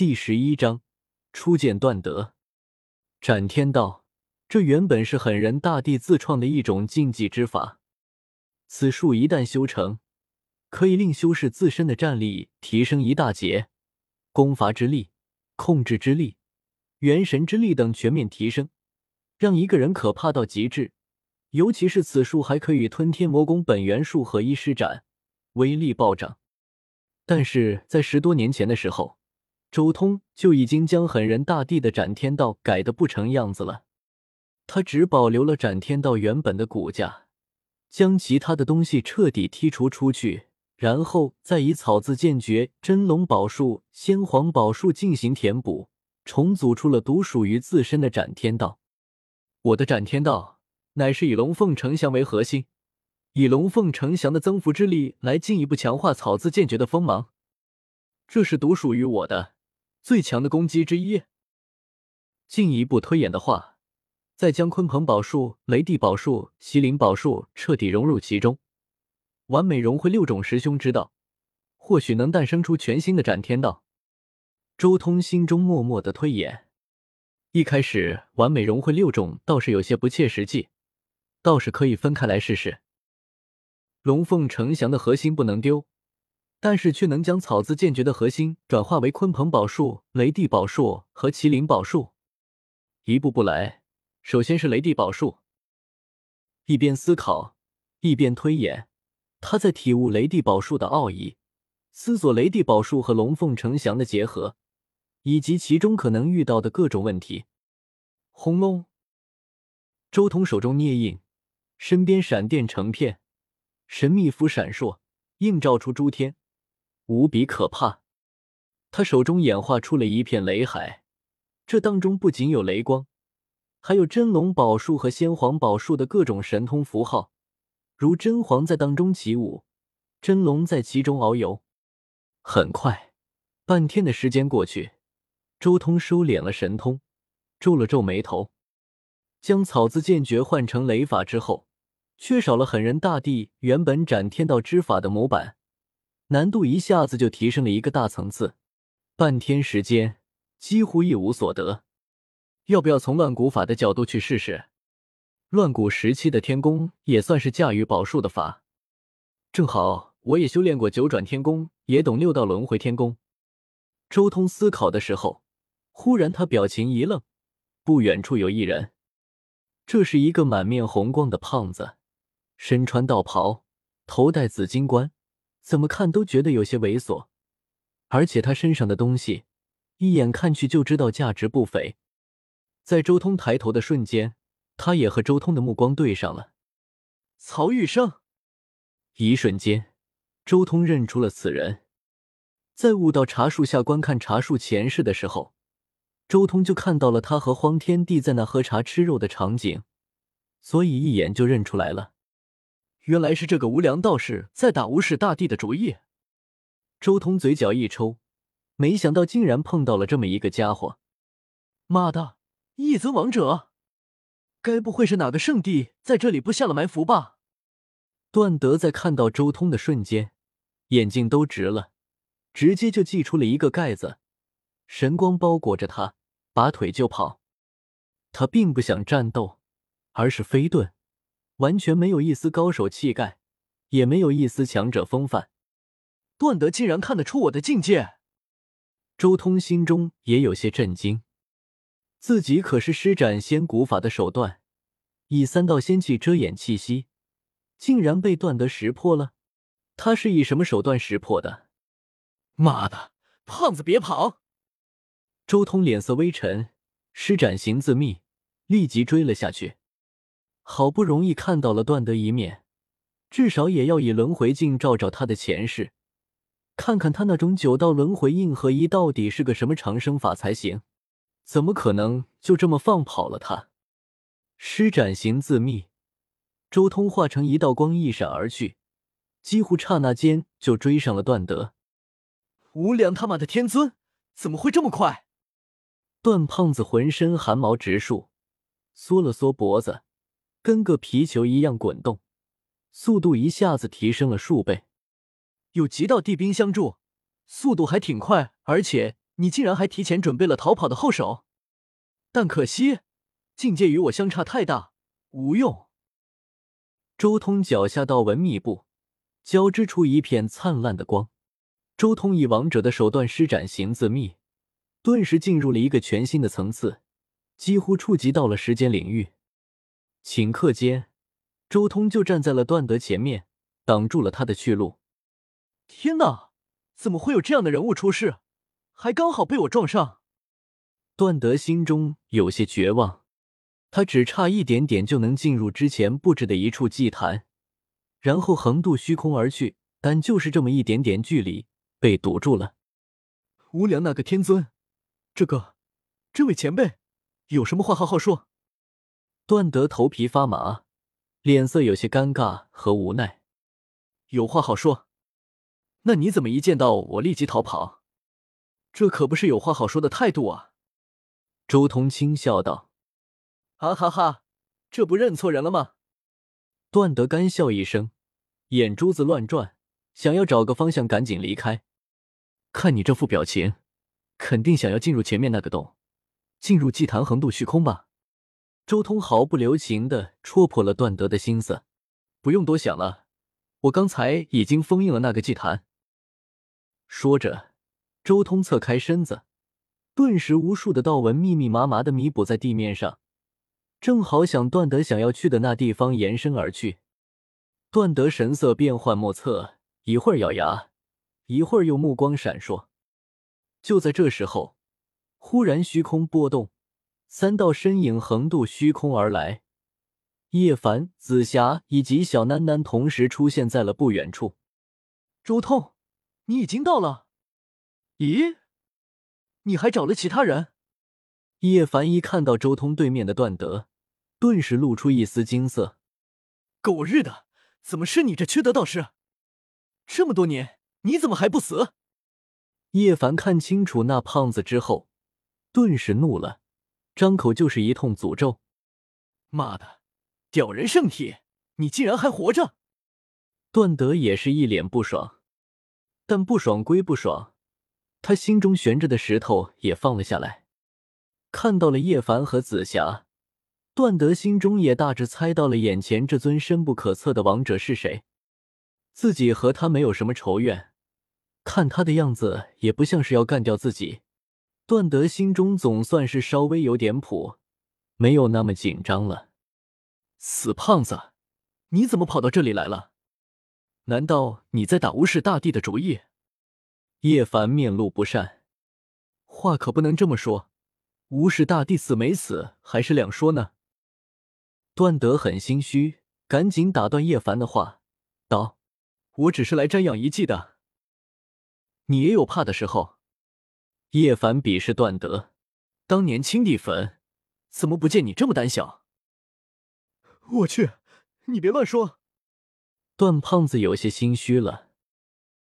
第十一章初见段德。斩天道，这原本是狠人大帝自创的一种禁忌之法。此术一旦修成，可以令修士自身的战力提升一大截，攻伐之力、控制之力、元神之力等全面提升，让一个人可怕到极致。尤其是此术还可以与吞天魔功本源术合一施展，威力暴涨。但是在十多年前的时候，周通就已经将狠人大帝的斩天道改得不成样子了。他只保留了斩天道原本的骨架，将其他的东西彻底剔除出去，然后再以草字剑诀、真龙宝术、先皇宝术进行填补，重组出了独属于自身的斩天道。我的斩天道。乃是以龙凤呈祥为核心，以龙凤呈祥的增幅之力来进一步强化草字剑诀的锋芒，这是独属于我的最强的攻击之一。进一步推演的话，再将鲲鹏宝术、雷帝宝术、麒麟宝术彻底融入其中，完美融汇六种师兄之道，或许能诞生出全新的斩天道。周通心中默默的推演，一开始完美融汇六种倒是有些不切实际。倒是可以分开来试试。龙凤呈祥的核心不能丢，但是却能将草字剑诀的核心转化为鲲鹏宝术、雷帝宝术和麒麟宝术。一步步来，首先是雷帝宝术。一边思考，一边推演，他在体悟雷帝宝术的奥义，思索雷帝宝术和龙凤呈祥的结合，以及其中可能遇到的各种问题。轰隆！周通手中捏印。身边闪电成片，神秘符闪烁，映照出诸天，无比可怕。他手中演化出了一片雷海，这当中不仅有雷光，还有真龙宝术和先皇宝术的各种神通符号，如真皇在当中起舞，真龙在其中遨游。很快，半天的时间过去，周通收敛了神通，皱了皱眉头，将草字剑诀换成雷法之后。缺少了狠人大帝原本斩天道之法的模板，难度一下子就提升了一个大层次。半天时间几乎一无所得。要不要从乱古法的角度去试试？乱古时期的天宫也算是驾驭宝术的法。正好我也修炼过九转天宫，也懂六道轮回天宫。周通思考的时候，忽然他表情一愣，不远处有一人，这是一个满面红光的胖子。身穿道袍，头戴紫金冠，怎么看都觉得有些猥琐。而且他身上的东西，一眼看去就知道价值不菲。在周通抬头的瞬间，他也和周通的目光对上了。曹玉生，一瞬间，周通认出了此人。在悟道茶树下观看茶树前世的时候，周通就看到了他和荒天帝在那喝茶吃肉的场景，所以一眼就认出来了。原来是这个无良道士在打无始大帝的主意。周通嘴角一抽，没想到竟然碰到了这么一个家伙。妈的，一尊王者，该不会是哪个圣地在这里布下了埋伏吧？段德在看到周通的瞬间，眼睛都直了，直接就祭出了一个盖子，神光包裹着他，拔腿就跑。他并不想战斗，而是飞遁。完全没有一丝高手气概，也没有一丝强者风范。段德竟然看得出我的境界，周通心中也有些震惊。自己可是施展仙古法的手段，以三道仙气遮掩气息，竟然被段德识破了。他是以什么手段识破的？妈的，胖子别跑！周通脸色微沉，施展行字秘，立即追了下去。好不容易看到了段德一面，至少也要以轮回镜照照他的前世，看看他那种九道轮回印合一到底是个什么长生法才行。怎么可能就这么放跑了他？施展行自秘，周通化成一道光一闪而去，几乎刹那间就追上了段德。无良他妈的天尊，怎么会这么快？段胖子浑身汗毛直竖，缩了缩脖子。跟个皮球一样滚动，速度一下子提升了数倍。有极道地兵相助，速度还挺快。而且你竟然还提前准备了逃跑的后手，但可惜境界与我相差太大，无用。周通脚下道纹密布，交织出一片灿烂的光。周通以王者的手段施展行字秘，顿时进入了一个全新的层次，几乎触及到了时间领域。顷刻间，周通就站在了段德前面，挡住了他的去路。天哪，怎么会有这样的人物出世？还刚好被我撞上。段德心中有些绝望，他只差一点点就能进入之前布置的一处祭坛，然后横渡虚空而去，但就是这么一点点距离被堵住了。无良那个天尊，这个，这位前辈，有什么话好好说。段德头皮发麻，脸色有些尴尬和无奈。有话好说，那你怎么一见到我立即逃跑？这可不是有话好说的态度啊！周通轻笑道：“啊哈哈，这不认错人了吗？”段德干笑一声，眼珠子乱转，想要找个方向赶紧离开。看你这副表情，肯定想要进入前面那个洞，进入祭坛横渡虚空吧？周通毫不留情的戳破了段德的心思。不用多想了，我刚才已经封印了那个祭坛。说着。周通侧开身子，顿时无数的道纹密密麻麻的弥补在地面上，正好向段德想要去的那地方延伸而去。段德神色变幻莫测，一会儿咬牙，一会儿又目光闪烁。就在这时候，忽然虚空波动，三道身影横渡虚空而来，叶凡、紫霞以及小囡囡同时出现在了不远处。周通，你已经到了。咦，你还找了其他人？叶凡一看到周通对面的段德，顿时露出一丝惊色。狗日的，怎么是你这缺德道士？这么多年，你怎么还不死？叶凡看清楚那胖子之后，顿时怒了，张口就是一通诅咒：“妈的，屌人圣体，你竟然还活着！”段德也是一脸不爽，但不爽归不爽。他心中悬着的石头也放了下来，看到了叶凡和紫霞，段德心中也大致猜到了眼前这尊深不可测的王者是谁。自己和他没有什么仇怨，看他的样子也不像是要干掉自己。段德心中总算是稍微有点谱，没有那么紧张了。死胖子，你怎么跑到这里来了？难道你在打无视大帝的主意？叶凡面露不善，话可不能这么说。无视大帝死没死还是两说呢。段德很心虚，赶紧打断叶凡的话，道：“我只是来瞻仰遗迹的。你也有怕的时候。”叶凡鄙视段德：“当年青帝坟，怎么不见你这么胆小？”我去，你别乱说。段胖子有些心虚了。